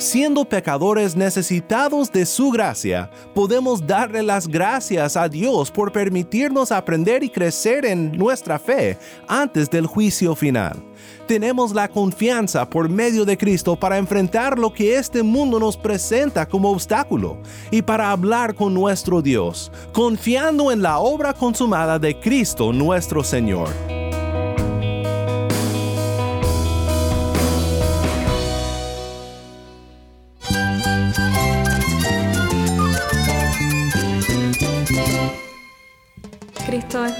Siendo pecadores necesitados de su gracia, podemos darle las gracias a Dios por permitirnos aprender y crecer en nuestra fe antes del juicio final. Tenemos la confianza por medio de Cristo para enfrentar lo que este mundo nos presenta como obstáculo y para hablar con nuestro Dios, confiando en la obra consumada de Cristo nuestro Señor.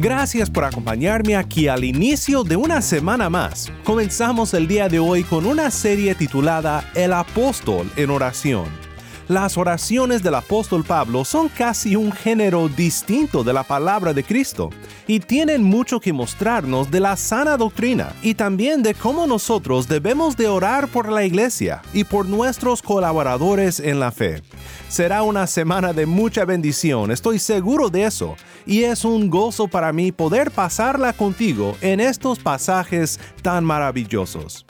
Gracias por acompañarme aquí al inicio de una semana más. Comenzamos el día de hoy con una serie titulada El apóstol en oración. Las oraciones del apóstol Pablo son casi un género distinto de la palabra de Cristo y tienen mucho que mostrarnos de la sana doctrina y también de cómo nosotros debemos de orar por la iglesia y por nuestros colaboradores en la fe. Será una semana de mucha bendición, estoy seguro de eso, y es un gozo para mí poder pasarla contigo en estos pasajes tan maravillosos.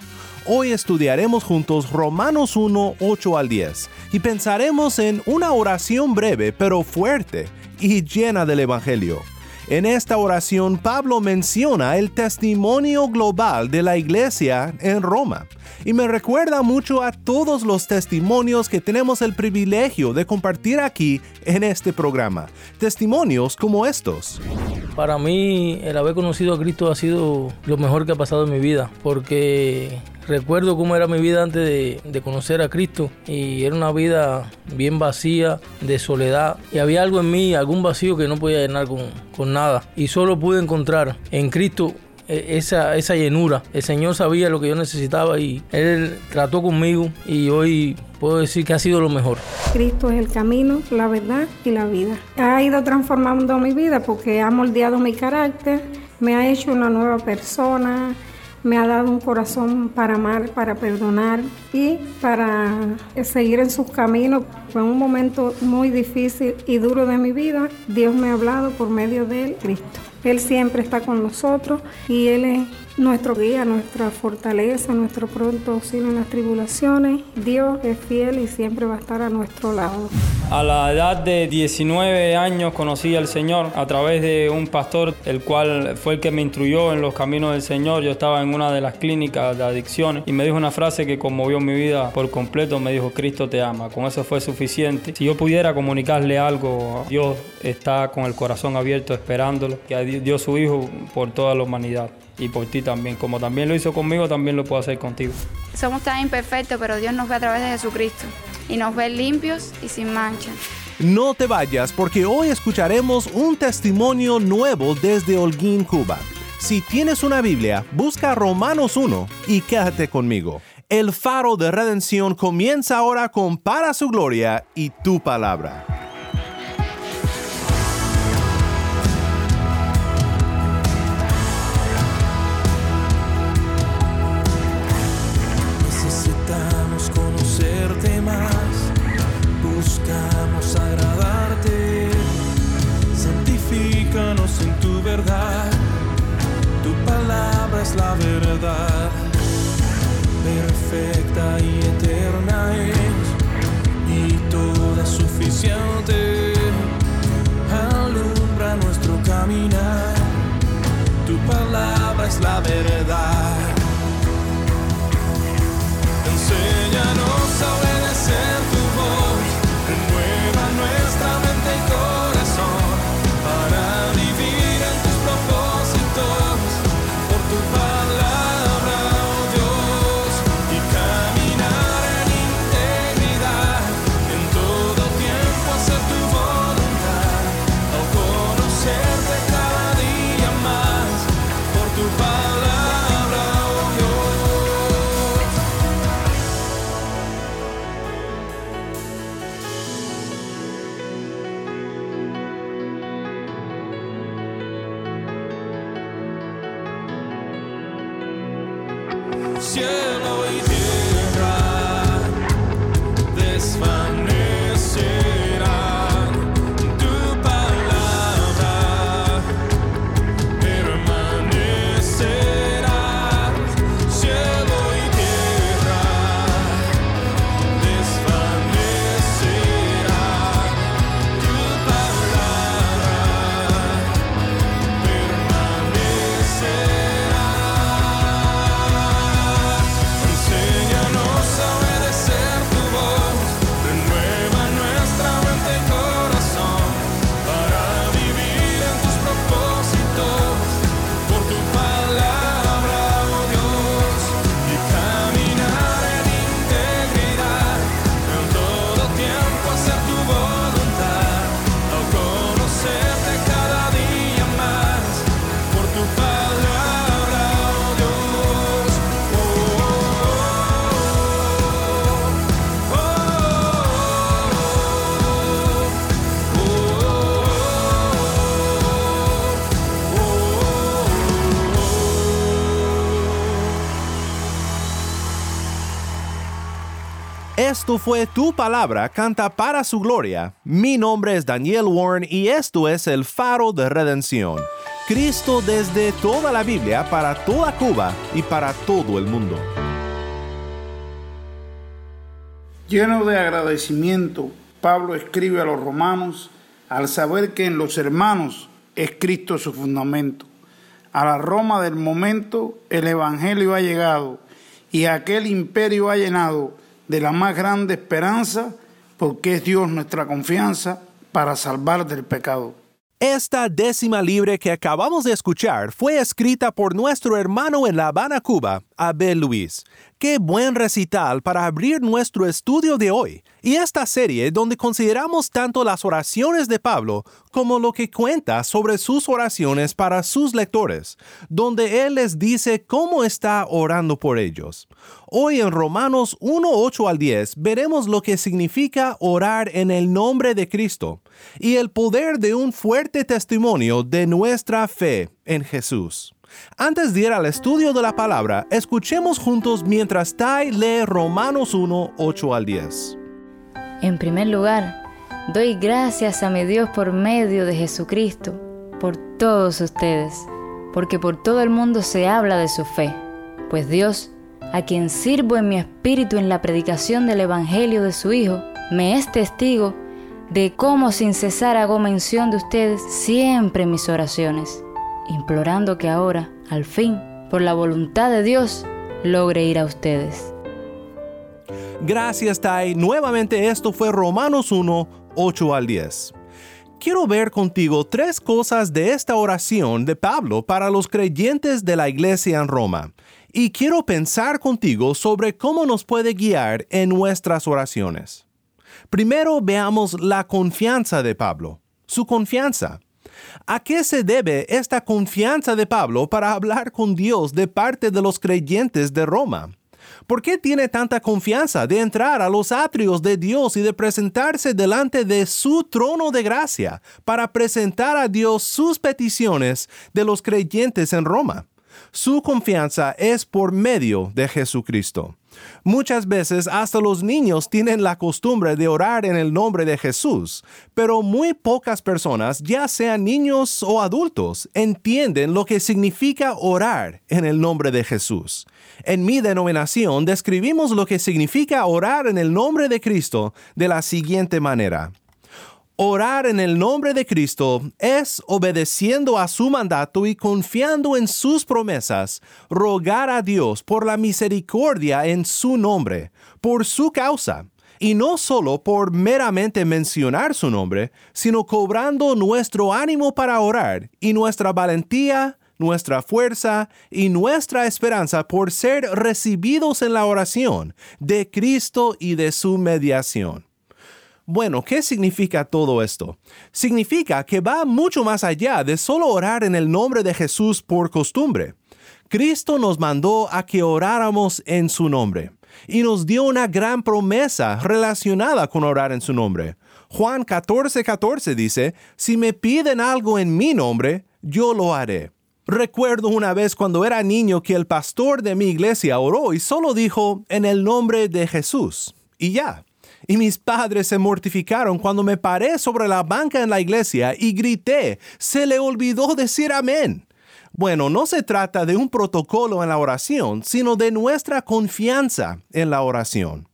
Hoy estudiaremos juntos Romanos 1, 8 al 10 y pensaremos en una oración breve pero fuerte y llena del Evangelio. En esta oración Pablo menciona el testimonio global de la iglesia en Roma y me recuerda mucho a todos los testimonios que tenemos el privilegio de compartir aquí en este programa. Testimonios como estos. Para mí el haber conocido a Cristo ha sido lo mejor que ha pasado en mi vida porque recuerdo cómo era mi vida antes de, conocer a Cristo y era una vida bien vacía, de soledad y había algo en mí, algún vacío que no podía llenar con, con nada y solo pude encontrar en Cristo esa, esa llenura. El Señor sabía lo que yo necesitaba y Él trató conmigo y hoy puedo decir que ha sido lo mejor. Cristo es el camino, la verdad y la vida. Ha ido transformando mi vida porque ha moldeado mi carácter, me ha hecho una nueva persona, me ha dado un corazón para amar, para perdonar y para seguir en sus caminos. Fue un momento muy difícil y duro de mi vida. Dios me ha hablado por medio de Cristo. Él siempre está con nosotros y Él es nuestro guía, nuestra fortaleza, nuestro pronto auxilio en las tribulaciones. Dios es fiel y siempre va a estar a nuestro lado. A la edad de 19 años conocí al Señor a través de un pastor, el cual fue el que me instruyó en los caminos del Señor. Yo estaba en una de las clínicas de adicciones y me dijo una frase que conmovió mi vida por completo. Me dijo, Cristo te ama. Con eso fue suficiente. Si yo pudiera comunicarle algo, Dios está con el corazón abierto esperándolo, que dio su Hijo por toda la humanidad y por ti también. Como también lo hizo conmigo, también lo puedo hacer contigo. Somos tan imperfectos, pero Dios nos ve a través de Jesucristo y nos ve limpios y sin mancha. No te vayas porque hoy escucharemos un testimonio nuevo desde Holguín, Cuba. Si tienes una Biblia, busca Romanos 1 y quédate conmigo. El faro de redención comienza ahora con Para su gloria y tu palabra. La verdad, perfecta y eterna es, y toda suficiente, alumbra nuestro caminar, tu palabra es la verdad. Enséñanos a Esto fue tu palabra, canta para su gloria. Mi nombre es Daniel Warren y esto es el faro de redención. Cristo desde toda la Biblia para toda Cuba y para todo el mundo. Lleno de agradecimiento, Pablo escribe a los romanos al saber que en los hermanos es Cristo su fundamento. A la Roma del momento el Evangelio ha llegado y aquel imperio ha llenado de la más grande esperanza porque es Dios nuestra confianza para salvar del pecado. Esta décima libre que acabamos de escuchar fue escrita por nuestro hermano en La Habana, Cuba, Abel Luis. Qué buen recital para abrir nuestro estudio de hoy y esta serie donde consideramos tanto las oraciones de Pablo como lo que cuenta sobre sus oraciones para sus lectores, donde él les dice cómo está orando por ellos. Hoy en Romanos 1, 8 al 10 veremos lo que significa orar en el nombre de Cristo y el poder de un fuerte testimonio de nuestra fe en Jesús. Antes de ir al estudio de la palabra, escuchemos juntos mientras Tai lee Romanos 1, 8 al 10. En primer lugar, doy gracias a mi Dios por medio de Jesucristo, por todos ustedes, porque por todo el mundo se habla de su fe, pues Dios, a quien sirvo en mi espíritu en la predicación del Evangelio de su Hijo, me es testigo de cómo sin cesar hago mención de ustedes siempre en mis oraciones, implorando que ahora, al fin, por la voluntad de Dios, logre ir a ustedes. Gracias, Tai. Nuevamente esto fue Romanos 1, 8 al 10. Quiero ver contigo tres cosas de esta oración de Pablo para los creyentes de la iglesia en Roma. Y quiero pensar contigo sobre cómo nos puede guiar en nuestras oraciones. Primero veamos la confianza de Pablo. Su confianza. ¿A qué se debe esta confianza de Pablo para hablar con Dios de parte de los creyentes de Roma? ¿Por qué tiene tanta confianza de entrar a los atrios de Dios y de presentarse delante de su trono de gracia para presentar a Dios sus peticiones de los creyentes en Roma? Su confianza es por medio de Jesucristo. Muchas veces hasta los niños tienen la costumbre de orar en el nombre de Jesús, pero muy pocas personas, ya sean niños o adultos, entienden lo que significa orar en el nombre de Jesús. En mi denominación describimos lo que significa orar en el nombre de Cristo de la siguiente manera. Orar en el nombre de Cristo es, obedeciendo a su mandato y confiando en sus promesas, rogar a Dios por la misericordia en su nombre, por su causa, y no solo por meramente mencionar su nombre, sino cobrando nuestro ánimo para orar y nuestra valentía, nuestra fuerza y nuestra esperanza por ser recibidos en la oración de Cristo y de su mediación. Bueno, ¿qué significa todo esto? Significa que va mucho más allá de solo orar en el nombre de Jesús por costumbre. Cristo nos mandó a que oráramos en su nombre y nos dio una gran promesa relacionada con orar en su nombre. Juan 14:14 dice, si me piden algo en mi nombre, yo lo haré. Recuerdo una vez cuando era niño que el pastor de mi iglesia oró y solo dijo en el nombre de Jesús. Y ya. Y mis padres se mortificaron cuando me paré sobre la banca en la iglesia y grité, se le olvidó decir amén. Bueno, no se trata de un protocolo en la oración, sino de nuestra confianza en la oración.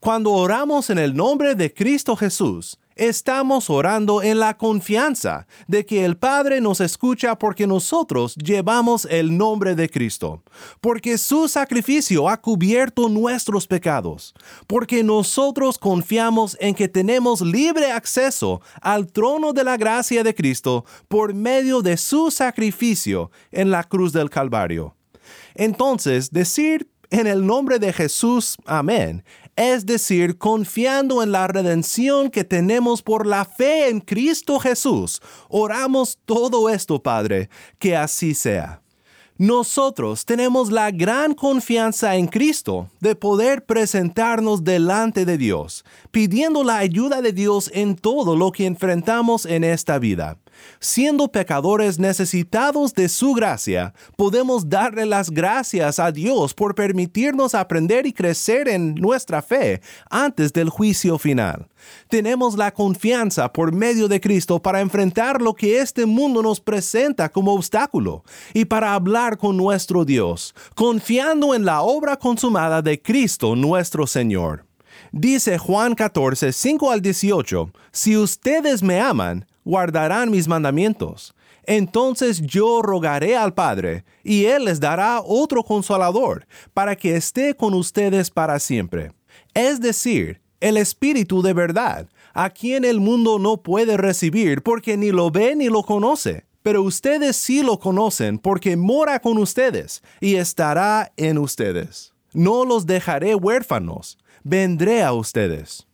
Cuando oramos en el nombre de Cristo Jesús, estamos orando en la confianza de que el Padre nos escucha porque nosotros llevamos el nombre de Cristo, porque su sacrificio ha cubierto nuestros pecados, porque nosotros confiamos en que tenemos libre acceso al trono de la gracia de Cristo por medio de su sacrificio en la cruz del Calvario. Entonces, decir en el nombre de Jesús, amén, es decir, confiando en la redención que tenemos por la fe en Cristo Jesús. Oramos todo esto, Padre, que así sea. Nosotros tenemos la gran confianza en Cristo de poder presentarnos delante de Dios, pidiendo la ayuda de Dios en todo lo que enfrentamos en esta vida. Siendo pecadores necesitados de su gracia, podemos darle las gracias a Dios por permitirnos aprender y crecer en nuestra fe antes del juicio final. Tenemos la confianza por medio de Cristo para enfrentar lo que este mundo nos presenta como obstáculo y para hablar con nuestro Dios, confiando en la obra consumada de Cristo nuestro Señor. Dice Juan 14, 5 al 18, Si ustedes me aman, guardarán mis mandamientos. Entonces yo rogaré al Padre, y Él les dará otro consolador, para que esté con ustedes para siempre. Es decir, el Espíritu de verdad, a quien el mundo no puede recibir porque ni lo ve ni lo conoce. Pero ustedes sí lo conocen porque mora con ustedes y estará en ustedes. No los dejaré huérfanos, vendré a ustedes.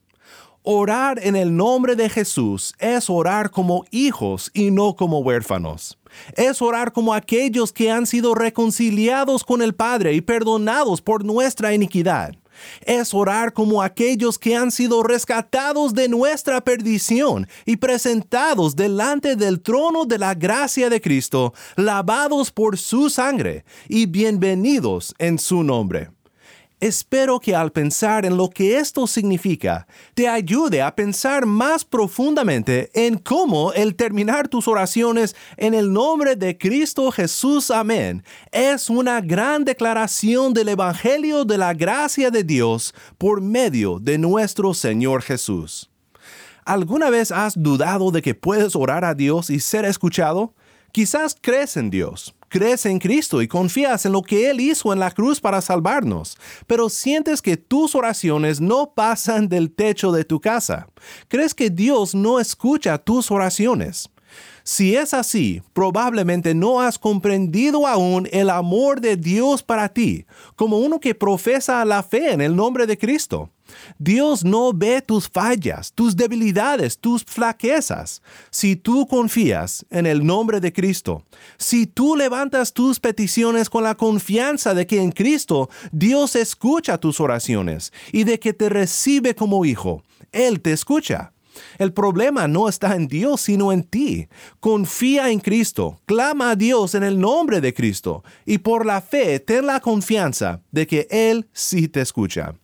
Orar en el nombre de Jesús es orar como hijos y no como huérfanos. Es orar como aquellos que han sido reconciliados con el Padre y perdonados por nuestra iniquidad. Es orar como aquellos que han sido rescatados de nuestra perdición y presentados delante del trono de la gracia de Cristo, lavados por su sangre y bienvenidos en su nombre. Espero que al pensar en lo que esto significa, te ayude a pensar más profundamente en cómo el terminar tus oraciones en el nombre de Cristo Jesús, amén, es una gran declaración del Evangelio de la gracia de Dios por medio de nuestro Señor Jesús. ¿Alguna vez has dudado de que puedes orar a Dios y ser escuchado? Quizás crees en Dios, crees en Cristo y confías en lo que Él hizo en la cruz para salvarnos, pero sientes que tus oraciones no pasan del techo de tu casa. Crees que Dios no escucha tus oraciones. Si es así, probablemente no has comprendido aún el amor de Dios para ti, como uno que profesa la fe en el nombre de Cristo. Dios no ve tus fallas, tus debilidades, tus flaquezas. Si tú confías en el nombre de Cristo, si tú levantas tus peticiones con la confianza de que en Cristo Dios escucha tus oraciones y de que te recibe como hijo, Él te escucha. El problema no está en Dios, sino en ti. Confía en Cristo, clama a Dios en el nombre de Cristo y por la fe ten la confianza de que Él sí te escucha.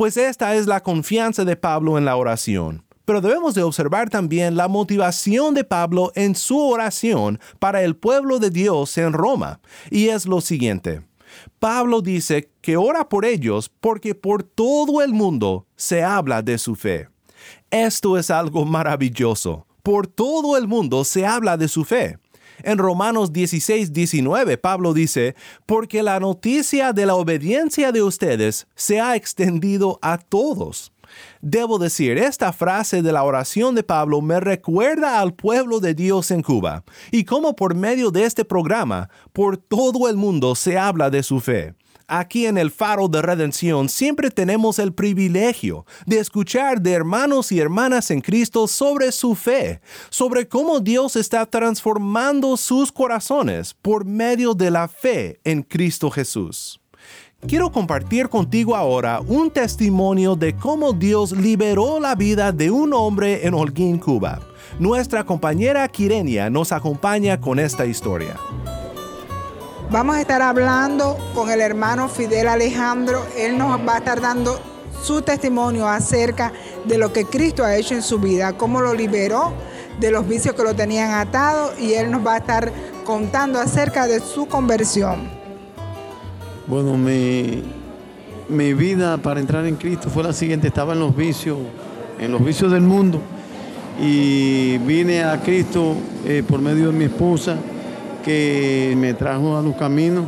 Pues esta es la confianza de Pablo en la oración. Pero debemos de observar también la motivación de Pablo en su oración para el pueblo de Dios en Roma. Y es lo siguiente. Pablo dice que ora por ellos porque por todo el mundo se habla de su fe. Esto es algo maravilloso. Por todo el mundo se habla de su fe. En Romanos 16, 19, Pablo dice, porque la noticia de la obediencia de ustedes se ha extendido a todos. Debo decir, esta frase de la oración de Pablo me recuerda al pueblo de Dios en Cuba y cómo por medio de este programa, por todo el mundo se habla de su fe aquí en el faro de redención siempre tenemos el privilegio de escuchar de hermanos y hermanas en Cristo sobre su fe, sobre cómo Dios está transformando sus corazones por medio de la fe en Cristo Jesús. Quiero compartir contigo ahora un testimonio de cómo Dios liberó la vida de un hombre en Holguín, Cuba. Nuestra compañera Quirenia nos acompaña con esta historia. Vamos a estar hablando con el hermano Fidel Alejandro. Él nos va a estar dando su testimonio acerca de lo que Cristo ha hecho en su vida, cómo lo liberó de los vicios que lo tenían atado y él nos va a estar contando acerca de su conversión. Bueno, mi, mi vida para entrar en Cristo fue la siguiente, estaba en los vicios, en los vicios del mundo y vine a Cristo eh, por medio de mi esposa que me trajo a los caminos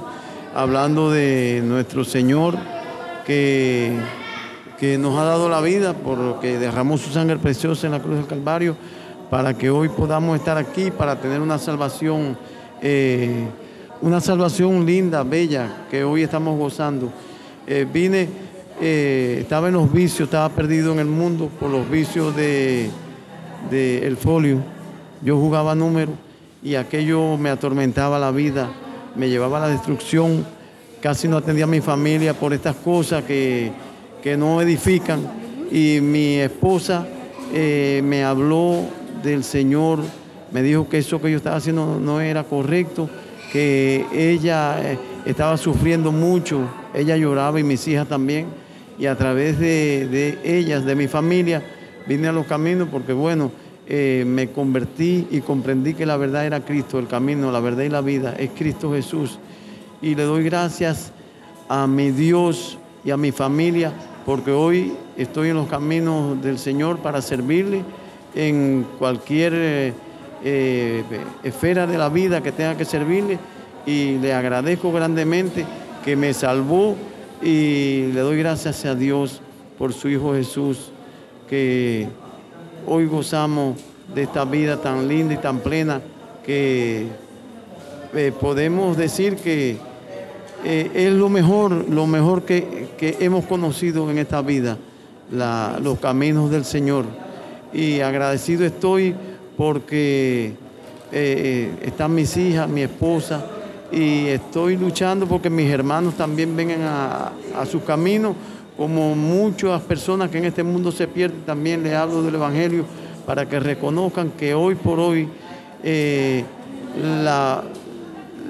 hablando de nuestro Señor que, que nos ha dado la vida porque derramó su sangre preciosa en la cruz del Calvario para que hoy podamos estar aquí, para tener una salvación, eh, una salvación linda, bella, que hoy estamos gozando. Eh, vine, eh, estaba en los vicios, estaba perdido en el mundo por los vicios de, el folio. Yo jugaba números y aquello me atormentaba la vida, me llevaba a la destrucción. Casi no atendía a mi familia por estas cosas que, que no edifican. Y mi esposa me habló del Señor, me dijo que eso que yo estaba haciendo no era correcto, que ella eh, estaba sufriendo mucho, ella lloraba y mis hijas también, y a través de, ellas, de mi familia, vine a los caminos porque bueno, eh, me convertí y comprendí que la verdad era Cristo, el camino, la verdad y la vida, es Cristo Jesús. Y le doy gracias a mi Dios y a mi familia porque hoy estoy en los caminos del Señor para servirle en cualquier eh, eh, esfera de la vida que tenga que servirle y le agradezco grandemente que me salvó y le doy gracias a Dios por su Hijo Jesús, que hoy gozamos de esta vida tan linda y tan plena que eh, podemos decir que es lo mejor, lo mejor que, hemos conocido en esta vida, los caminos del Señor. Y agradecido estoy porque eh, eh, están mis hijas, mi esposa y estoy luchando porque mis hermanos también vengan a, su camino, como muchas personas que en este mundo se pierden, también les hablo del Evangelio para que reconozcan que hoy por hoy eh, la,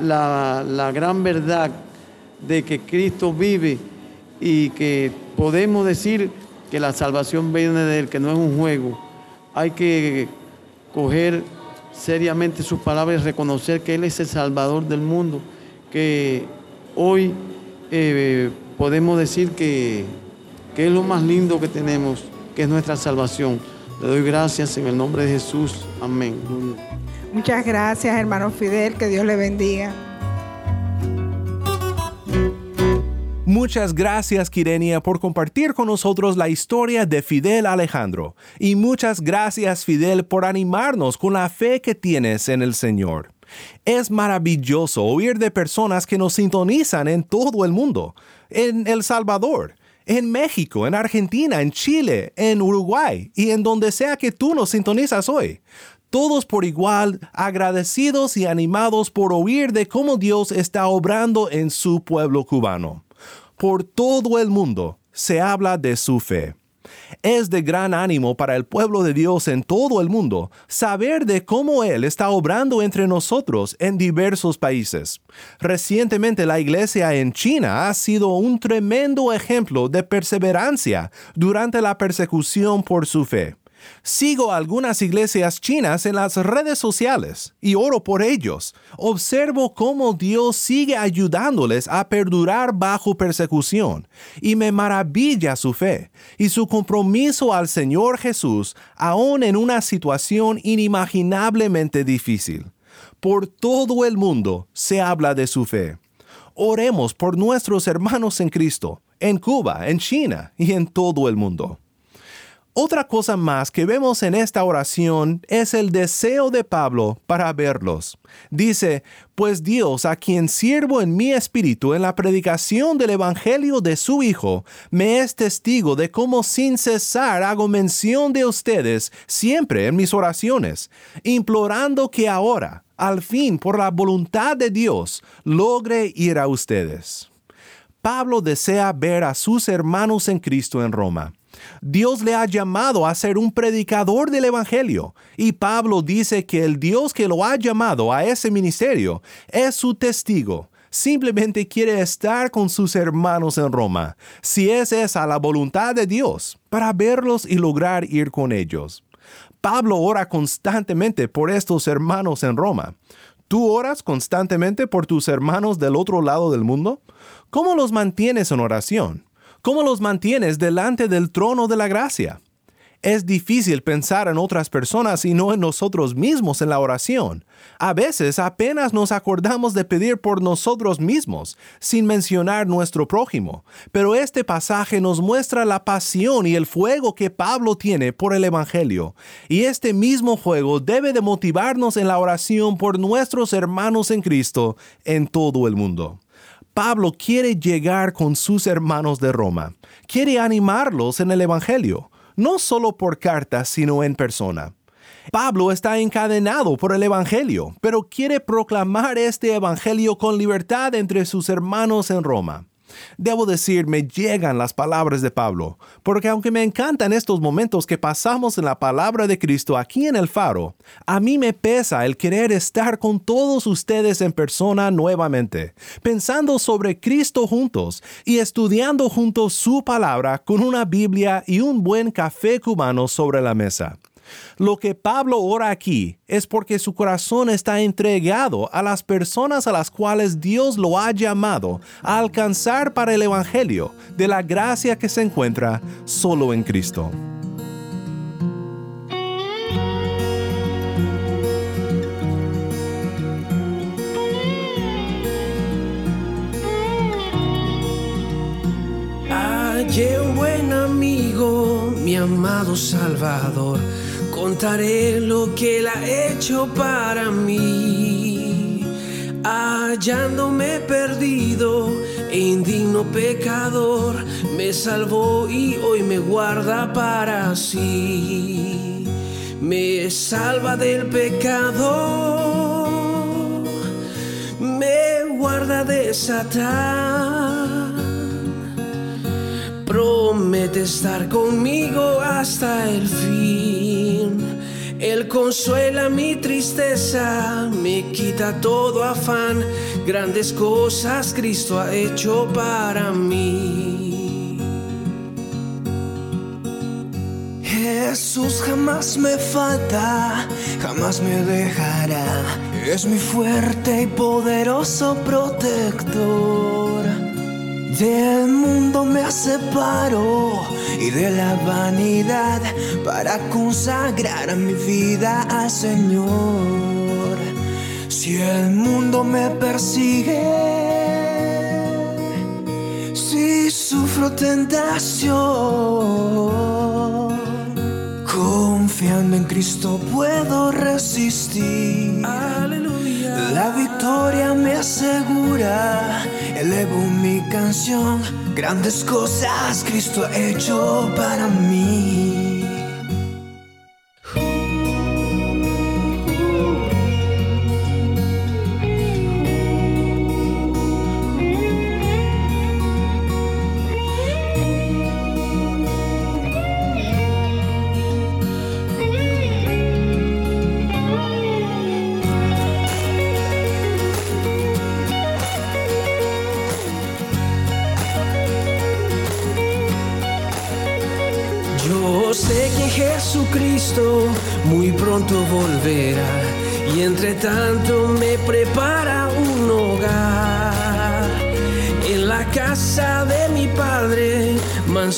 la, la gran verdad de que Cristo vive y que podemos decir que la salvación viene de Él, que no es un juego, hay que coger seriamente sus palabras y reconocer que Él es el Salvador del mundo, que hoy eh, podemos decir que, que es lo más lindo que tenemos, que es nuestra salvación. Le doy gracias en el nombre de Jesús. Amén. Muchas gracias, hermano Fidel, que Dios le bendiga. Muchas gracias, Kirenia, por compartir con nosotros la historia de Fidel Alejandro. Y muchas gracias, Fidel, por animarnos con la fe que tienes en el Señor. Es maravilloso oír de personas que nos sintonizan en todo el mundo, en El Salvador, en México, en Argentina, en Chile, en Uruguay y en donde sea que tú nos sintonizas hoy. Todos por igual agradecidos y animados por oír de cómo Dios está obrando en su pueblo cubano por todo el mundo se habla de su fe. Es de gran ánimo para el pueblo de Dios en todo el mundo saber de cómo Él está obrando entre nosotros en diversos países. Recientemente la iglesia en China ha sido un tremendo ejemplo de perseverancia durante la persecución por su fe. Sigo algunas iglesias chinas en las redes sociales y oro por ellos. Observo cómo Dios sigue ayudándoles a perdurar bajo persecución y me maravilla su fe y su compromiso al Señor Jesús aún en una situación inimaginablemente difícil. Por todo el mundo se habla de su fe. Oremos por nuestros hermanos en Cristo, en Cuba, en China y en todo el mundo. Otra cosa más que vemos en esta oración es el deseo de Pablo para verlos. Dice, pues Dios, a quien sirvo en mi espíritu en la predicación del Evangelio de su Hijo, me es testigo de cómo sin cesar hago mención de ustedes siempre en mis oraciones, implorando que ahora, al fin, por la voluntad de Dios, logre ir a ustedes. Pablo desea ver a sus hermanos en Cristo en Roma Dios le ha llamado a ser un predicador del Evangelio y Pablo dice que el Dios que lo ha llamado a ese ministerio es su testigo, simplemente quiere estar con sus hermanos en Roma, si es esa la voluntad de Dios, para verlos y lograr ir con ellos. Pablo ora constantemente por estos hermanos en Roma. ¿Tú oras constantemente por tus hermanos del otro lado del mundo? ¿Cómo los mantienes en oración? ¿Cómo los mantienes delante del trono de la gracia? Es difícil pensar en otras personas y no en nosotros mismos en la oración. A veces apenas nos acordamos de pedir por nosotros mismos, sin mencionar nuestro prójimo. Pero este pasaje nos muestra la pasión y el fuego que Pablo tiene por el Evangelio. Y este mismo fuego debe de motivarnos en la oración por nuestros hermanos en Cristo en todo el mundo. Pablo quiere llegar con sus hermanos de Roma, quiere animarlos en el Evangelio no solo por carta, sino en persona. Pablo está encadenado por el Evangelio, pero quiere proclamar este Evangelio con libertad entre sus hermanos en Roma. Debo decir, me llegan las palabras de Pablo, porque aunque me encantan estos momentos que pasamos en la palabra de Cristo aquí en el faro, a mí me pesa el querer estar con todos ustedes en persona nuevamente, pensando sobre Cristo juntos y estudiando juntos su palabra con una Biblia y un buen café cubano sobre la mesa. Lo que Pablo ora aquí es porque su corazón está entregado a las personas a las cuales Dios lo ha llamado a alcanzar para el Evangelio de la gracia que se encuentra solo en Cristo. Un buen amigo, mi amado Salvador Contaré lo que Él ha hecho para mí, hallándome perdido e indigno pecador, me salvó y hoy me guarda para sí. Me salva del pecado, me guarda de Satán. Promete estar conmigo hasta el fin. Él consuela mi tristeza, me quita todo afán. Grandes cosas Cristo ha hecho para mí. Jesús jamás me falta, jamás me dejará. Es mi fuerte y poderoso protector. Del mundo me separo y de la vanidad para consagrar mi vida al Señor. Si el mundo me persigue, si sufro tentación, confiando en Cristo puedo resistir. Aleluya. La victoria me asegura, elevo mi canción. Grandes cosas Cristo ha hecho para mí.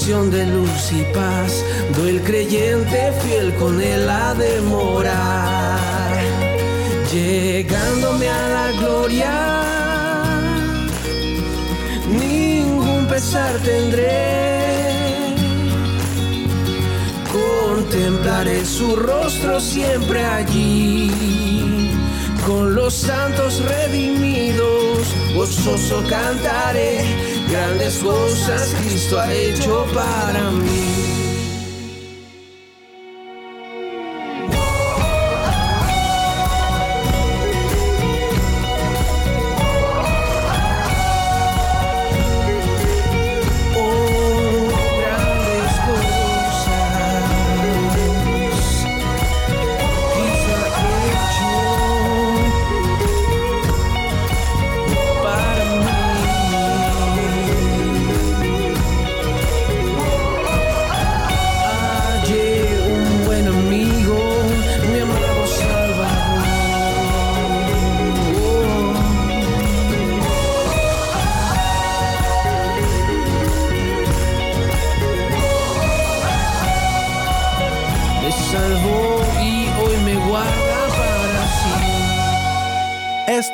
De luz y paz. Do el creyente fiel con él a demorar, llegándome a la gloria. Ningún pesar tendré contemplaré su rostro siempre allí. Con los santos redimidos, gozoso cantaré, grandes cosas Cristo ha hecho para mí.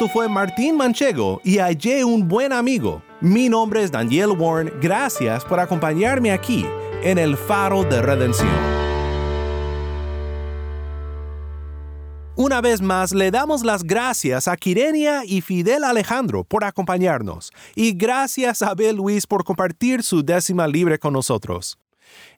Fue Martín Manchego y hallé un buen amigo. Mi nombre es Daniel Warren. Gracias por acompañarme aquí en el Faro de Redención. Una vez más le damos las gracias a Quirenia y Fidel Alejandro por acompañarnos y gracias a Abel Luis por compartir su décima libre con nosotros.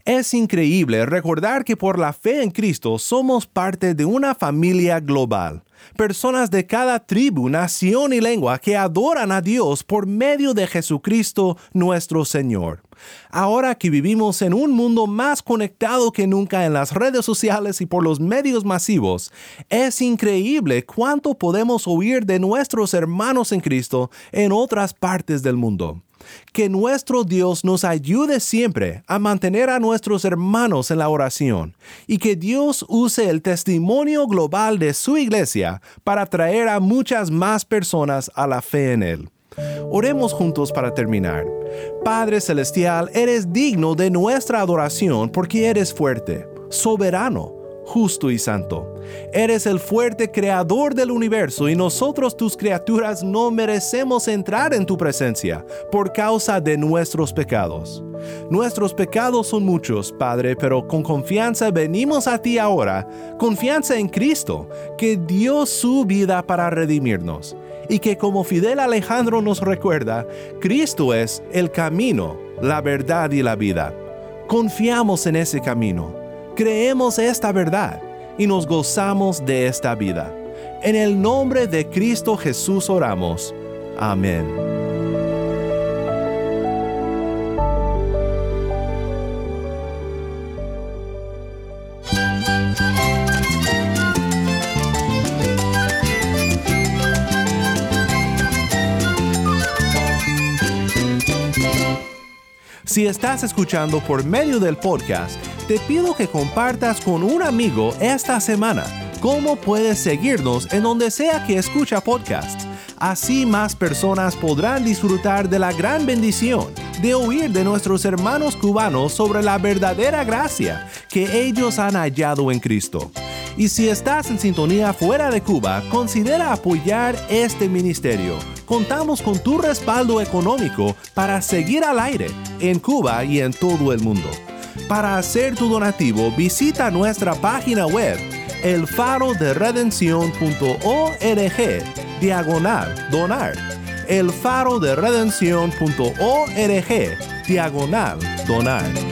Es increíble recordar que por la fe en Cristo somos parte de una familia global, personas de cada tribu, nación y lengua que adoran a Dios por medio de Jesucristo nuestro Señor. Ahora que vivimos en un mundo más conectado que nunca en las redes sociales y por los medios masivos, es increíble cuánto podemos oír de nuestros hermanos en Cristo en otras partes del mundo. Que nuestro Dios nos ayude siempre a mantener a nuestros hermanos en la oración y que Dios use el testimonio global de su iglesia para traer a muchas más personas a la fe en Él. Oremos juntos para terminar. Padre Celestial, eres digno de nuestra adoración porque eres fuerte, soberano, justo y santo. Eres el fuerte creador del universo y nosotros tus criaturas no merecemos entrar en tu presencia por causa de nuestros pecados. Nuestros pecados son muchos, Padre, pero con confianza venimos a ti ahora, confianza en Cristo, que dio su vida para redimirnos. Y que como Fidel Alejandro nos recuerda, Cristo es el camino, la verdad y la vida. Confiamos en ese camino, creemos esta verdad y nos gozamos de esta vida. En el nombre de Cristo Jesús oramos. Amén. Si estás escuchando por medio del podcast, te pido que compartas con un amigo esta semana cómo puedes seguirnos en donde sea que escucha podcasts. Así más personas podrán disfrutar de la gran bendición de oír de nuestros hermanos cubanos sobre la verdadera gracia que ellos han hallado en Cristo. Y si estás en sintonía fuera de Cuba, considera apoyar este ministerio. Contamos con tu respaldo económico para seguir al aire en Cuba y en todo el mundo. Para hacer tu donativo, visita nuestra página web elfaroderedención.org diagonal donar. elfaroderedención.org diagonal donar.